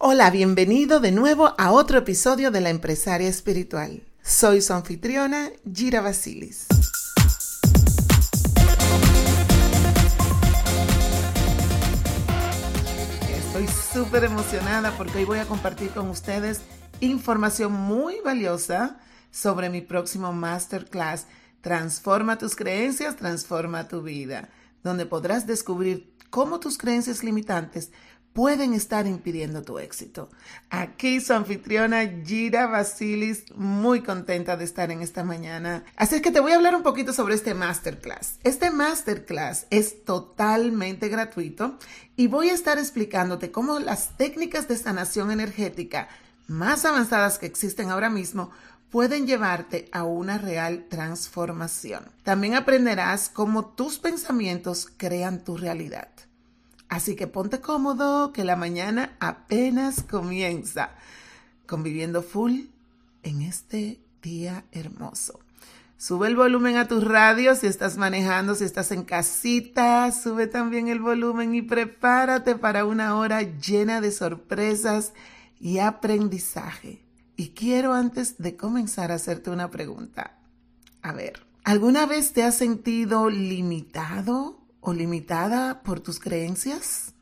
Hola, bienvenido de nuevo a otro episodio de La Empresaria Espiritual. Soy su anfitriona, Gira Basilis. Estoy súper emocionada porque hoy voy a compartir con ustedes información muy valiosa sobre mi próximo masterclass Transforma tus creencias, transforma tu vida, donde podrás descubrir cómo tus creencias limitantes pueden estar impidiendo tu éxito. Aquí su anfitriona Gira Basilis, muy contenta de estar en esta mañana. Así es que te voy a hablar un poquito sobre este masterclass. Este masterclass es totalmente gratuito y voy a estar explicándote cómo las técnicas de sanación energética más avanzadas que existen ahora mismo pueden llevarte a una real transformación. También aprenderás cómo tus pensamientos crean tu realidad. Así que ponte cómodo, que la mañana apenas comienza, conviviendo full en este día hermoso. Sube el volumen a tus radios si estás manejando, si estás en casita, sube también el volumen y prepárate para una hora llena de sorpresas y aprendizaje. Y quiero antes de comenzar hacerte una pregunta. A ver, ¿alguna vez te has sentido limitado o limitada por tus creencias?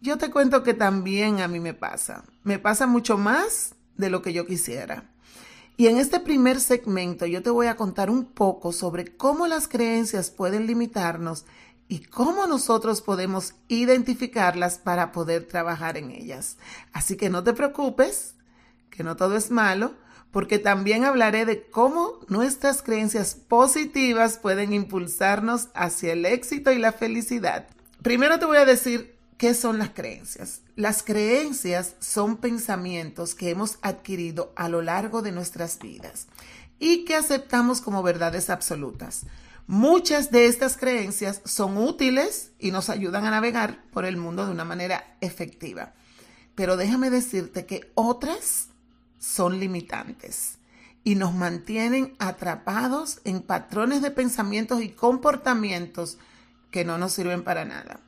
Yo te cuento que también a mí me pasa. Me pasa mucho más de lo que yo quisiera. Y en este primer segmento yo te voy a contar un poco sobre cómo las creencias pueden limitarnos y cómo nosotros podemos identificarlas para poder trabajar en ellas. Así que no te preocupes, que no todo es malo, porque también hablaré de cómo nuestras creencias positivas pueden impulsarnos hacia el éxito y la felicidad. Primero te voy a decir qué son las creencias. Las creencias son pensamientos que hemos adquirido a lo largo de nuestras vidas y que aceptamos como verdades absolutas. Muchas de estas creencias son útiles y nos ayudan a navegar por el mundo de una manera efectiva. Pero déjame decirte que otras son limitantes y nos mantienen atrapados en patrones de pensamientos y comportamientos que no nos sirven para nada.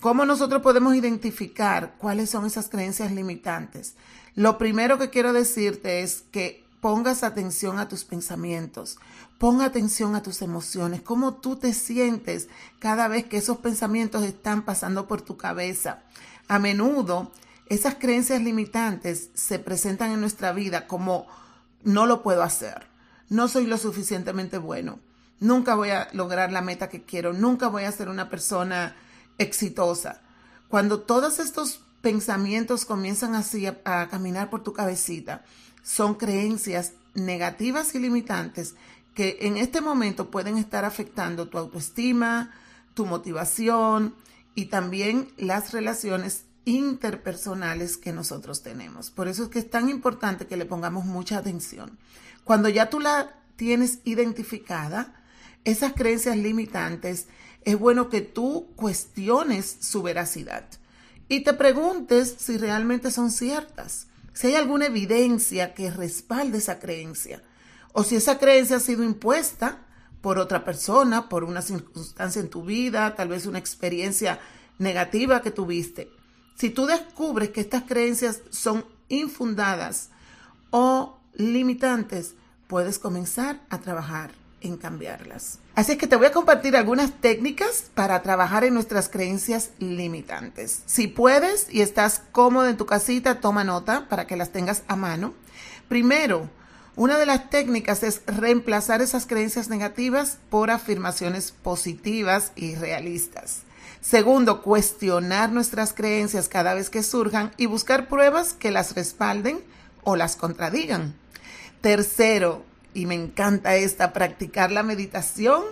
¿Cómo nosotros podemos identificar cuáles son esas creencias limitantes? Lo primero que quiero decirte es que pongas atención a tus pensamientos, ponga atención a tus emociones, cómo tú te sientes cada vez que esos pensamientos están pasando por tu cabeza. A menudo esas creencias limitantes se presentan en nuestra vida como no lo puedo hacer, no soy lo suficientemente bueno, nunca voy a lograr la meta que quiero, nunca voy a ser una persona exitosa. Cuando todos estos pensamientos comienzan así a, a caminar por tu cabecita, son creencias negativas y limitantes que en este momento pueden estar afectando tu autoestima, tu motivación y también las relaciones interpersonales que nosotros tenemos. Por eso es que es tan importante que le pongamos mucha atención. Cuando ya tú la tienes identificada, esas creencias limitantes, es bueno que tú cuestiones su veracidad y te preguntes si realmente son ciertas, si hay alguna evidencia que respalde esa creencia o si esa creencia ha sido impuesta por otra persona, por una circunstancia en tu vida, tal vez una experiencia negativa que tuviste. Si tú descubres que estas creencias son infundadas o limitantes, puedes comenzar a trabajar en cambiarlas. Así que te voy a compartir algunas técnicas para trabajar en nuestras creencias limitantes. Si puedes y estás cómodo en tu casita, toma nota para que las tengas a mano. Primero, una de las técnicas es reemplazar esas creencias negativas por afirmaciones positivas y realistas. Segundo, cuestionar nuestras creencias cada vez que surjan y buscar pruebas que las respalden o las contradigan. Tercero, y me encanta esta, practicar la meditación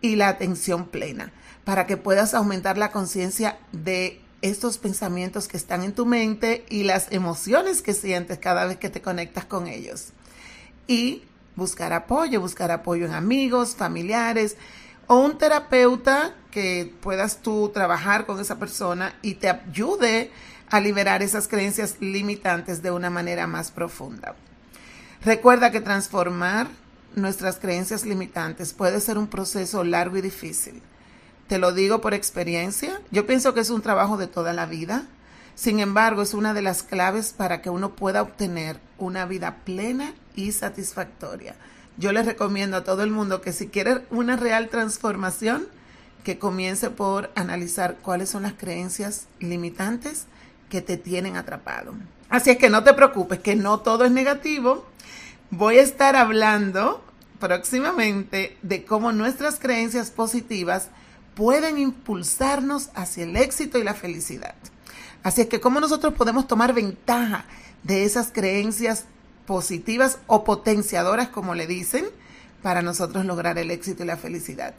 y la atención plena para que puedas aumentar la conciencia de estos pensamientos que están en tu mente y las emociones que sientes cada vez que te conectas con ellos. Y buscar apoyo, buscar apoyo en amigos, familiares o un terapeuta que puedas tú trabajar con esa persona y te ayude a liberar esas creencias limitantes de una manera más profunda. Recuerda que transformar nuestras creencias limitantes puede ser un proceso largo y difícil. Te lo digo por experiencia. Yo pienso que es un trabajo de toda la vida. Sin embargo, es una de las claves para que uno pueda obtener una vida plena y satisfactoria. Yo les recomiendo a todo el mundo que si quiere una real transformación, que comience por analizar cuáles son las creencias limitantes que te tienen atrapado. Así es que no te preocupes, que no todo es negativo. Voy a estar hablando próximamente de cómo nuestras creencias positivas pueden impulsarnos hacia el éxito y la felicidad. Así es que cómo nosotros podemos tomar ventaja de esas creencias positivas o potenciadoras, como le dicen, para nosotros lograr el éxito y la felicidad.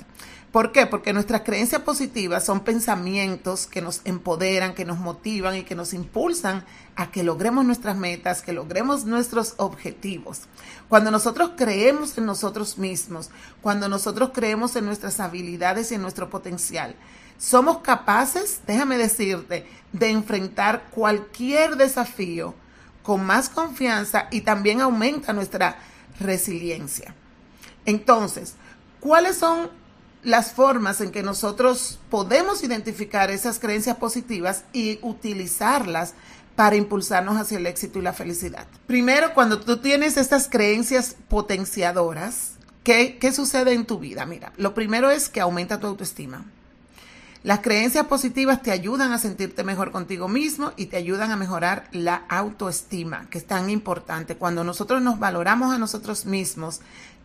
¿Por qué? Porque nuestras creencias positivas son pensamientos que nos empoderan, que nos motivan y que nos impulsan a que logremos nuestras metas, que logremos nuestros objetivos. Cuando nosotros creemos en nosotros mismos, cuando nosotros creemos en nuestras habilidades y en nuestro potencial, somos capaces, déjame decirte, de enfrentar cualquier desafío con más confianza y también aumenta nuestra resiliencia. Entonces, ¿cuáles son las formas en que nosotros podemos identificar esas creencias positivas y utilizarlas para impulsarnos hacia el éxito y la felicidad? Primero, cuando tú tienes estas creencias potenciadoras, ¿qué, qué sucede en tu vida? Mira, lo primero es que aumenta tu autoestima. Las creencias positivas te ayudan a sentirte mejor contigo mismo y te ayudan a mejorar la autoestima, que es tan importante. Cuando nosotros nos valoramos a nosotros mismos,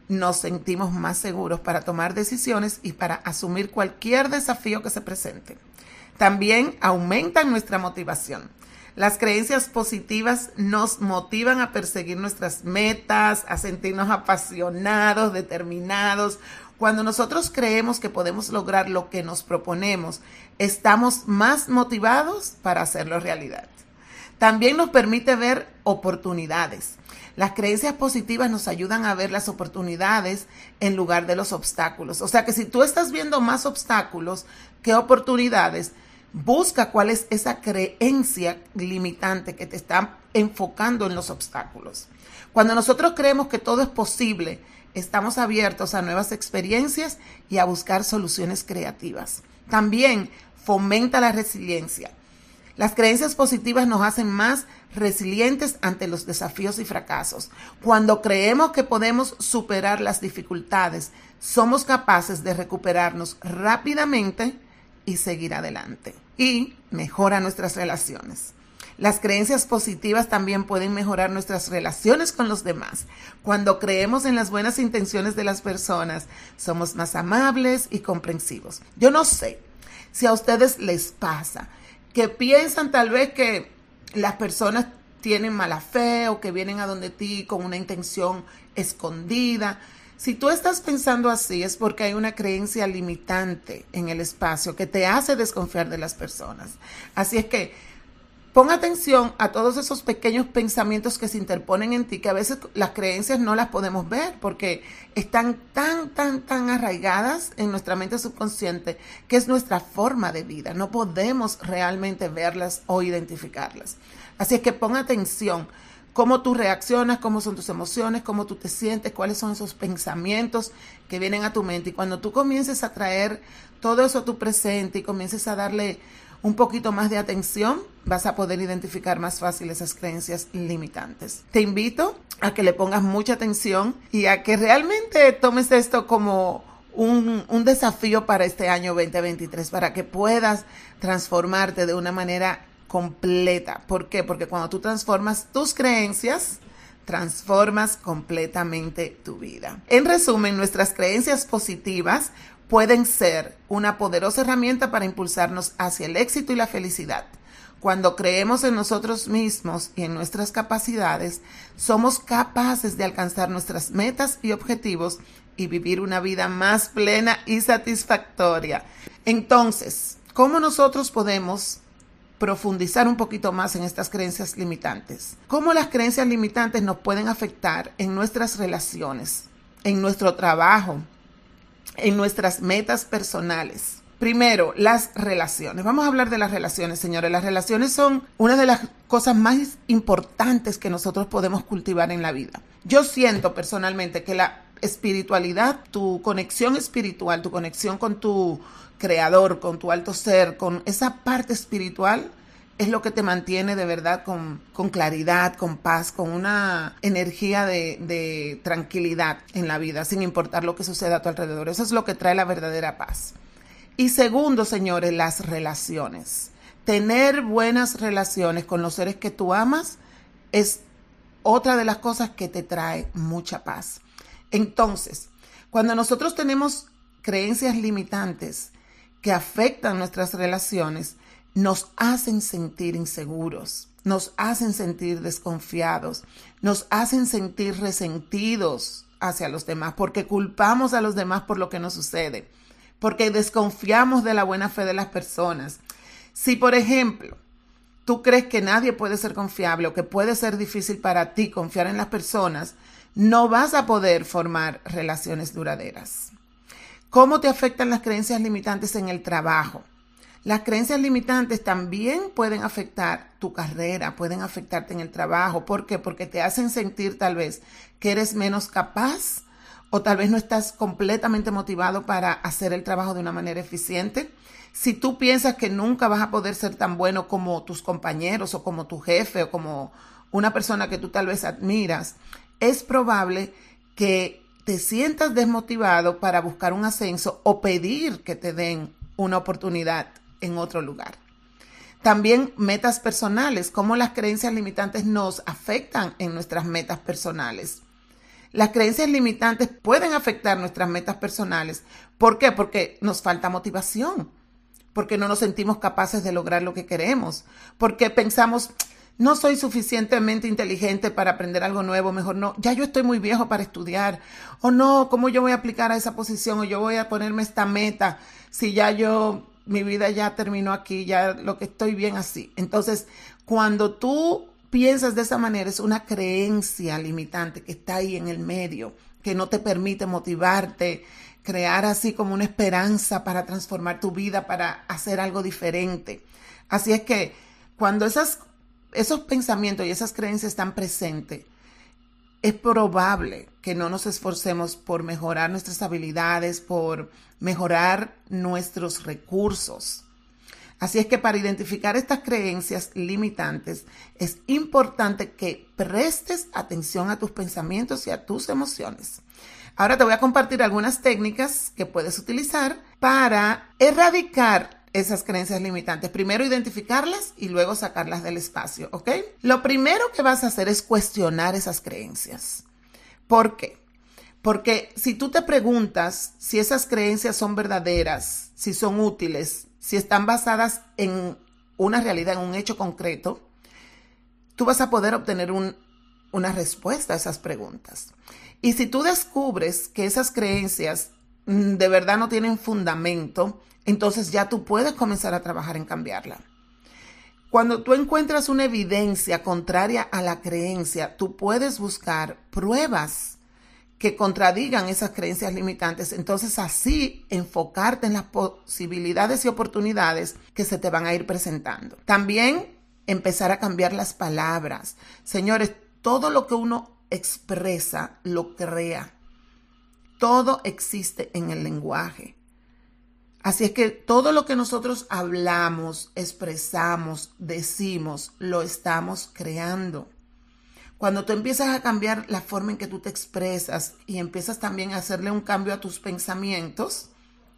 nos sentimos más seguros para tomar decisiones y para asumir cualquier desafío que se presente. También aumentan nuestra motivación. Las creencias positivas nos motivan a perseguir nuestras metas, a sentirnos apasionados, determinados. Cuando nosotros creemos que podemos lograr lo que nos proponemos, estamos más motivados para hacerlo realidad. También nos permite ver oportunidades. Las creencias positivas nos ayudan a ver las oportunidades en lugar de los obstáculos. O sea que si tú estás viendo más obstáculos que oportunidades, busca cuál es esa creencia limitante que te está enfocando en los obstáculos. Cuando nosotros creemos que todo es posible, estamos abiertos a nuevas experiencias y a buscar soluciones creativas. También fomenta la resiliencia. Las creencias positivas nos hacen más resilientes ante los desafíos y fracasos. Cuando creemos que podemos superar las dificultades, somos capaces de recuperarnos rápidamente y seguir adelante. Y mejora nuestras relaciones. Las creencias positivas también pueden mejorar nuestras relaciones con los demás. Cuando creemos en las buenas intenciones de las personas, somos más amables y comprensivos. Yo no sé si a ustedes les pasa que piensan tal vez que las personas tienen mala fe o que vienen a donde ti con una intención escondida. Si tú estás pensando así es porque hay una creencia limitante en el espacio que te hace desconfiar de las personas. Así es que Pon atención a todos esos pequeños pensamientos que se interponen en ti, que a veces las creencias no las podemos ver porque están tan, tan, tan arraigadas en nuestra mente subconsciente, que es nuestra forma de vida. No podemos realmente verlas o identificarlas. Así es que pon atención cómo tú reaccionas, cómo son tus emociones, cómo tú te sientes, cuáles son esos pensamientos que vienen a tu mente. Y cuando tú comiences a traer todo eso a tu presente y comiences a darle un poquito más de atención, vas a poder identificar más fácil esas creencias limitantes. Te invito a que le pongas mucha atención y a que realmente tomes esto como un, un, desafío para este año 2023, para que puedas transformarte de una manera completa. ¿Por qué? Porque cuando tú transformas tus creencias, transformas completamente tu vida. En resumen, nuestras creencias positivas pueden ser una poderosa herramienta para impulsarnos hacia el éxito y la felicidad. Cuando creemos en nosotros mismos y en nuestras capacidades, somos capaces de alcanzar nuestras metas y objetivos y vivir una vida más plena y satisfactoria. Entonces, ¿cómo nosotros podemos profundizar un poquito más en estas creencias limitantes. ¿Cómo las creencias limitantes nos pueden afectar en nuestras relaciones, en nuestro trabajo, en nuestras metas personales? Primero, las relaciones. Vamos a hablar de las relaciones, señores. Las relaciones son una de las cosas más importantes que nosotros podemos cultivar en la vida. Yo siento personalmente que la espiritualidad, tu conexión espiritual, tu conexión con tu creador, con tu alto ser, con esa parte espiritual, es lo que te mantiene de verdad con, claridad, con paz, con una energía de, de, tranquilidad en la vida, sin importar lo que suceda a tu alrededor. Eso es lo que trae la verdadera paz. Y segundo, señores, las relaciones. Tener buenas relaciones con los seres que tú amas es otra de las cosas que te trae mucha paz. Entonces, cuando nosotros tenemos creencias limitantes que afectan nuestras relaciones, nos hacen sentir inseguros, nos hacen sentir desconfiados, nos hacen sentir resentidos hacia los demás, porque culpamos a los demás por lo que nos sucede, porque desconfiamos de la buena fe de las personas. Si, por ejemplo, tú crees que nadie puede ser confiable o que puede ser difícil para ti confiar en las personas, no vas a poder formar relaciones duraderas. ¿Cómo te afectan las creencias limitantes en el trabajo? Las creencias limitantes también pueden afectar tu carrera, pueden afectarte en el trabajo. ¿Por qué? Porque te hacen sentir tal vez que eres menos capaz o tal vez no estás completamente motivado para hacer el trabajo de una manera eficiente. Si tú piensas que nunca vas a poder ser tan bueno como tus compañeros o como tu jefe o como una persona que tú tal vez admiras, es probable que te sientas desmotivado para buscar un ascenso o pedir que te den una oportunidad en otro lugar. También metas personales, cómo las creencias limitantes nos afectan en nuestras metas personales. Las creencias limitantes pueden afectar nuestras metas personales. ¿Por qué? Porque nos falta motivación, porque no nos sentimos capaces de lograr lo que queremos, porque pensamos, no soy suficientemente inteligente para aprender algo nuevo, mejor no, ya yo estoy muy viejo para estudiar, o no, ¿cómo yo voy a aplicar a esa posición? O yo voy a ponerme esta meta si ya yo, mi vida ya terminó aquí, ya lo que estoy bien así. Entonces, cuando tú piensas de esa manera, es una creencia limitante que está ahí en el medio, que no te permite motivarte, crear así como una esperanza para transformar tu vida, para hacer algo diferente. Así es que cuando esas esos pensamientos y esas creencias están presentes, es probable que no nos esforcemos por mejorar nuestras habilidades, por mejorar nuestros recursos. Así es que para identificar estas creencias limitantes es importante que prestes atención a tus pensamientos y a tus emociones. Ahora te voy a compartir algunas técnicas que puedes utilizar para erradicar esas creencias limitantes. Primero identificarlas y luego sacarlas del espacio, ¿ok? Lo primero que vas a hacer es cuestionar esas creencias. ¿Por qué? Porque si tú te preguntas si esas creencias son verdaderas, si son útiles, si están basadas en una realidad, en un hecho concreto, tú vas a poder obtener una respuesta a esas preguntas. Y si tú descubres que esas creencias de verdad no tienen fundamento, entonces ya tú puedes comenzar a trabajar en cambiarla. Cuando tú encuentras una evidencia contraria a la creencia, tú puedes buscar pruebas que contradigan esas creencias limitantes. Entonces así enfocarte en las posibilidades y oportunidades que se te van a ir presentando. También empezar a cambiar las palabras. Señores, todo lo que uno expresa lo crea. Todo existe en el lenguaje. Así es que todo lo que nosotros hablamos, expresamos, decimos, lo estamos creando. Cuando tú empiezas a cambiar la forma en que tú te expresas y empiezas también a hacerle un cambio a tus pensamientos,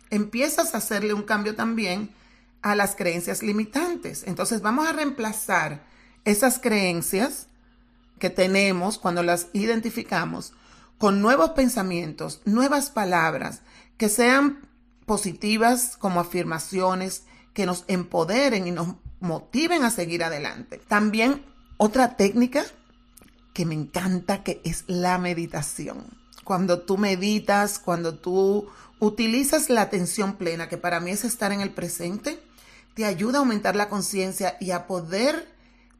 empiezas a hacerle un cambio también a las creencias limitantes. Entonces vamos a reemplazar esas creencias que tenemos cuando las identificamos con nuevos pensamientos, nuevas palabras que sean positivas como afirmaciones que nos empoderen y nos motiven a seguir adelante. También otra técnica que me encanta que es la meditación. Cuando tú meditas, cuando tú utilizas la atención plena, que para mí es estar en el presente, te ayuda a aumentar la conciencia y a poder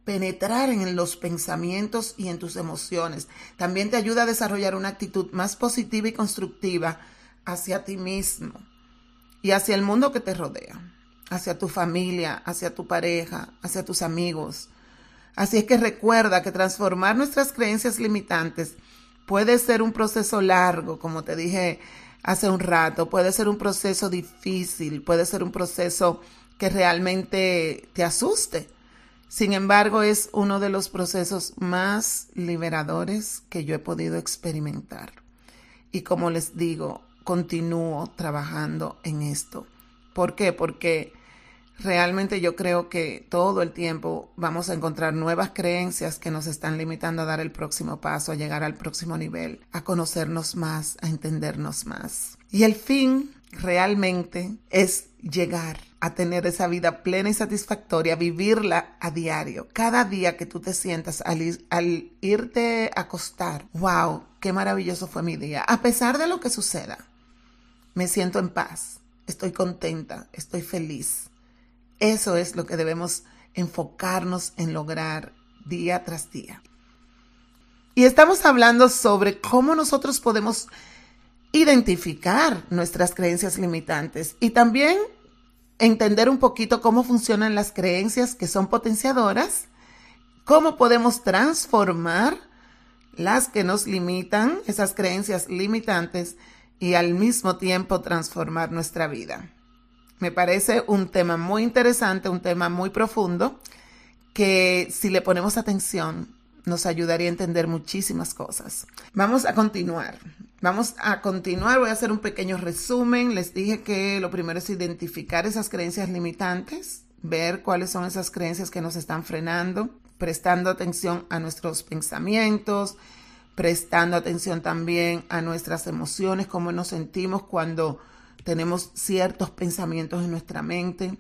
penetrar en los pensamientos y en tus emociones. También te ayuda a desarrollar una actitud más positiva y constructiva hacia ti mismo y hacia el mundo que te rodea, hacia tu familia, hacia tu pareja, hacia tus amigos. Así es que recuerda que transformar nuestras creencias limitantes puede ser un proceso largo, como te dije hace un rato, puede ser un proceso difícil, puede ser un proceso que realmente te asuste. Sin embargo, es uno de los procesos más liberadores que yo he podido experimentar. Y como les digo, continúo trabajando en esto. ¿Por qué? Porque realmente yo creo que todo el tiempo vamos a encontrar nuevas creencias que nos están limitando a dar el próximo paso, a llegar al próximo nivel, a conocernos más, a entendernos más. Y el fin realmente es llegar a tener esa vida plena y satisfactoria, vivirla a diario. Cada día que tú te sientas al, al, irte a acostar, wow, qué maravilloso fue mi día. A pesar de lo que suceda, me siento en paz, estoy contenta, estoy feliz. Eso es lo que debemos enfocarnos en lograr día tras día. Y estamos hablando sobre cómo nosotros podemos identificar nuestras creencias limitantes y también entender un poquito cómo funcionan las creencias que son potenciadoras, cómo podemos transformar las que nos limitan, esas creencias limitantes, y al mismo tiempo transformar nuestra vida. Me parece un tema muy interesante, un tema muy profundo, que si le ponemos atención nos ayudaría a entender muchísimas cosas. Vamos a continuar. Vamos a continuar, voy a hacer un pequeño resumen. Les dije que lo primero es identificar esas creencias limitantes, ver cuáles son esas creencias que nos están frenando, prestando atención a nuestros pensamientos, prestando atención también a nuestras emociones, cómo nos sentimos cuando tenemos ciertos pensamientos en nuestra mente.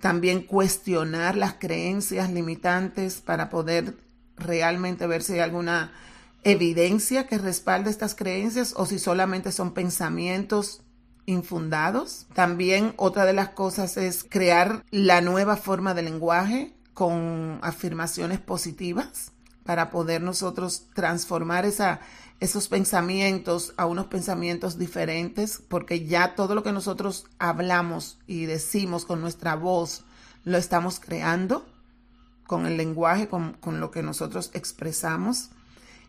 También cuestionar las creencias limitantes para poder realmente ver si hay alguna evidencia que respalde estas creencias o si solamente son pensamientos infundados. También otra de las cosas es crear la nueva forma de lenguaje con afirmaciones positivas para poder nosotros transformar esa, esos pensamientos a unos pensamientos diferentes, porque ya todo lo que nosotros hablamos y decimos con nuestra voz lo estamos creando con el lenguaje, con, con lo que nosotros expresamos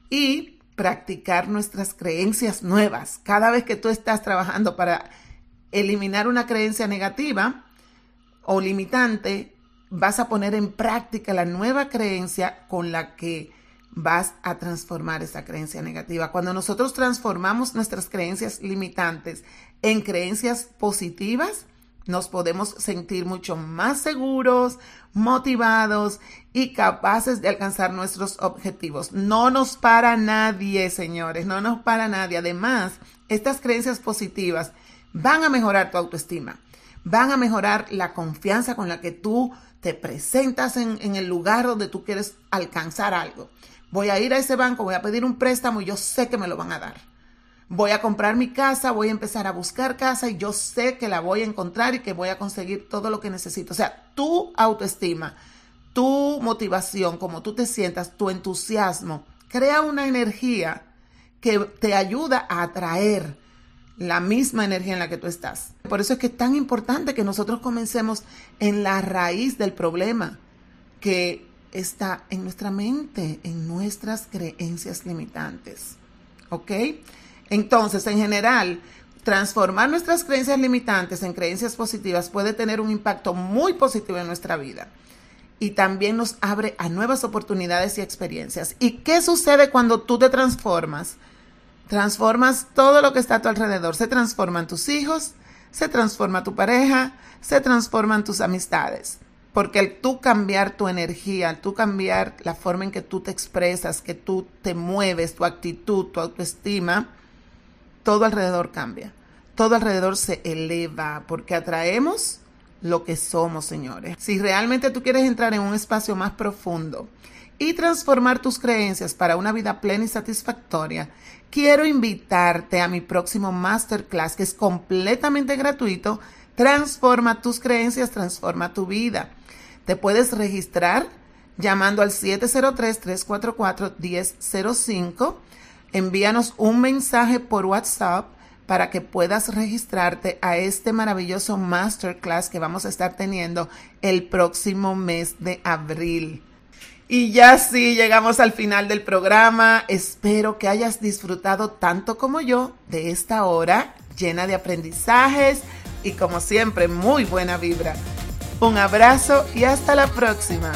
y practicar nuestras creencias nuevas. Cada vez que tú estás trabajando para eliminar una creencia negativa o limitante, vas a poner en práctica la nueva creencia con la que vas a transformar esa creencia negativa. Cuando nosotros transformamos nuestras creencias limitantes en creencias positivas, nos podemos sentir mucho más seguros, motivados y capaces de alcanzar nuestros objetivos. No nos para nadie, señores, no nos para nadie. Además, estas creencias positivas van a mejorar tu autoestima, van a mejorar la confianza con la que tú te presentas en, el lugar donde tú quieres alcanzar algo. Voy a ir a ese banco, voy a pedir un préstamo y yo sé que me lo van a dar voy a comprar mi casa, voy a empezar a buscar casa y yo sé que la voy a encontrar y que voy a conseguir todo lo que necesito. O sea, tu autoestima, tu motivación, como tú te sientas, tu entusiasmo, crea una energía que te ayuda a atraer la misma energía en la que tú estás. Por eso es que es tan importante que nosotros comencemos en la raíz del problema que está en nuestra mente, en nuestras creencias limitantes. ¿Ok? Entonces, en general, transformar nuestras creencias limitantes en creencias positivas puede tener un impacto muy positivo en nuestra vida y también nos abre a nuevas oportunidades y experiencias. ¿Y qué sucede cuando tú te transformas? Transformas todo lo que está a tu alrededor. Se transforman tus hijos, se transforma tu pareja, se transforman tus amistades. Porque el tú cambiar tu energía, el tú cambiar la forma en que tú te expresas, que tú te mueves, tu actitud, tu autoestima, todo alrededor cambia. Todo alrededor se eleva porque atraemos lo que somos, señores. Si realmente tú quieres entrar en un espacio más profundo y transformar tus creencias para una vida plena y satisfactoria, quiero invitarte a mi próximo masterclass que es completamente gratuito Transforma tus creencias, transforma tu vida. Te puedes registrar llamando al 703-344-1005. Envíanos un mensaje por WhatsApp para que puedas registrarte a este maravilloso masterclass que vamos a estar teniendo el próximo mes de abril. Y ya sí, llegamos al final del programa. Espero que hayas disfrutado tanto como yo de esta hora llena de aprendizajes y como siempre muy buena vibra. Un abrazo y hasta la próxima.